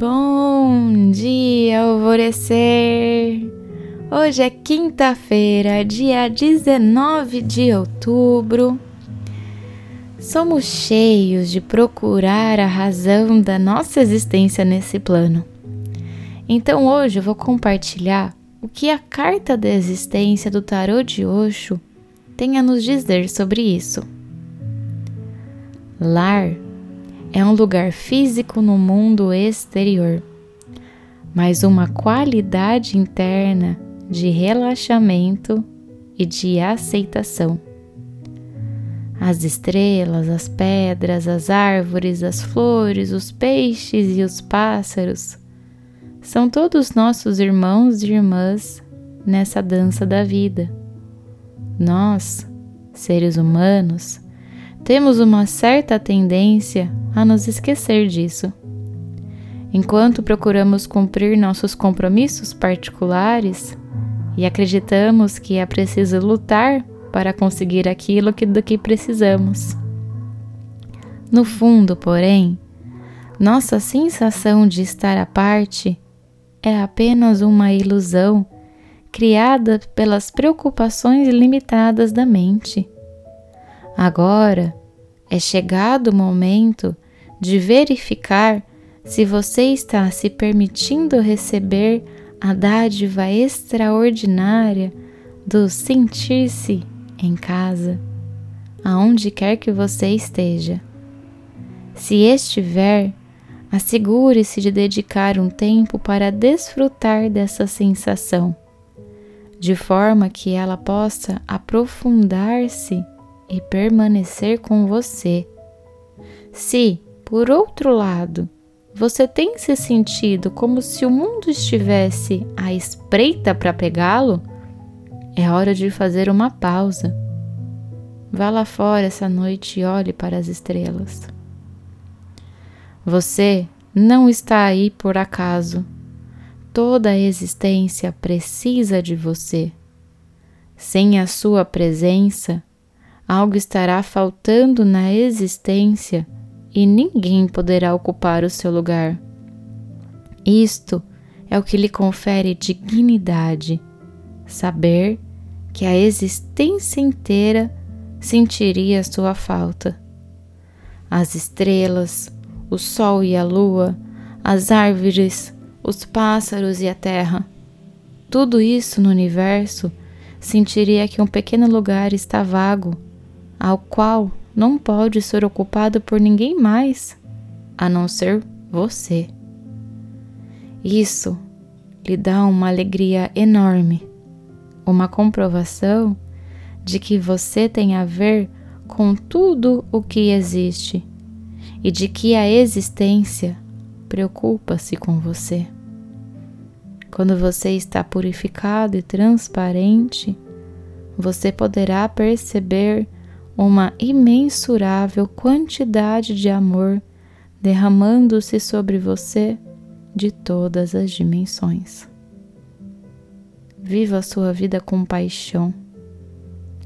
Bom dia, alvorecer! Hoje é quinta-feira, dia 19 de outubro. Somos cheios de procurar a razão da nossa existência nesse plano. Então hoje eu vou compartilhar o que a carta da existência do tarô de Osho tem a nos dizer sobre isso. Lar é um lugar físico no mundo exterior, mas uma qualidade interna de relaxamento e de aceitação. As estrelas, as pedras, as árvores, as flores, os peixes e os pássaros são todos nossos irmãos e irmãs nessa dança da vida. Nós, seres humanos, temos uma certa tendência a nos esquecer disso. Enquanto procuramos cumprir nossos compromissos particulares e acreditamos que é preciso lutar para conseguir aquilo que, do que precisamos. No fundo, porém, nossa sensação de estar à parte é apenas uma ilusão criada pelas preocupações limitadas da mente. Agora é chegado o momento de verificar se você está se permitindo receber a dádiva extraordinária do sentir-se em casa, aonde quer que você esteja. Se estiver, assegure-se de dedicar um tempo para desfrutar dessa sensação, de forma que ela possa aprofundar-se e permanecer com você. Se, por outro lado, você tem se sentido como se o mundo estivesse à espreita para pegá-lo, é hora de fazer uma pausa. Vá lá fora essa noite e olhe para as estrelas. Você não está aí por acaso. Toda a existência precisa de você. Sem a sua presença, algo estará faltando na existência e ninguém poderá ocupar o seu lugar. Isto é o que lhe confere dignidade, saber que a existência inteira sentiria sua falta. As estrelas, o sol e a lua, as árvores, os pássaros e a terra, tudo isso no universo sentiria que um pequeno lugar está vago ao qual não pode ser ocupado por ninguém mais a não ser você. Isso lhe dá uma alegria enorme, uma comprovação de que você tem a ver com tudo o que existe e de que a existência preocupa-se com você. Quando você está purificado e transparente, você poderá perceber uma imensurável quantidade de amor derramando-se sobre você de todas as dimensões. Viva a sua vida com paixão.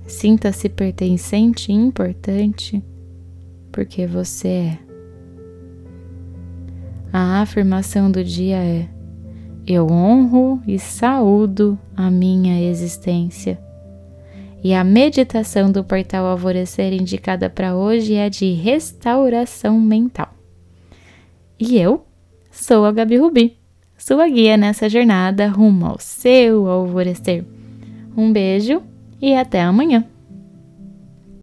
Sinta-se pertencente e importante porque você é. A afirmação do dia é: Eu honro e saúdo a minha existência e a meditação do portal Alvorecer indicada para hoje é de restauração mental. E eu sou a Gabi Rubi, sua guia nessa jornada rumo ao seu alvorecer. Um beijo e até amanhã!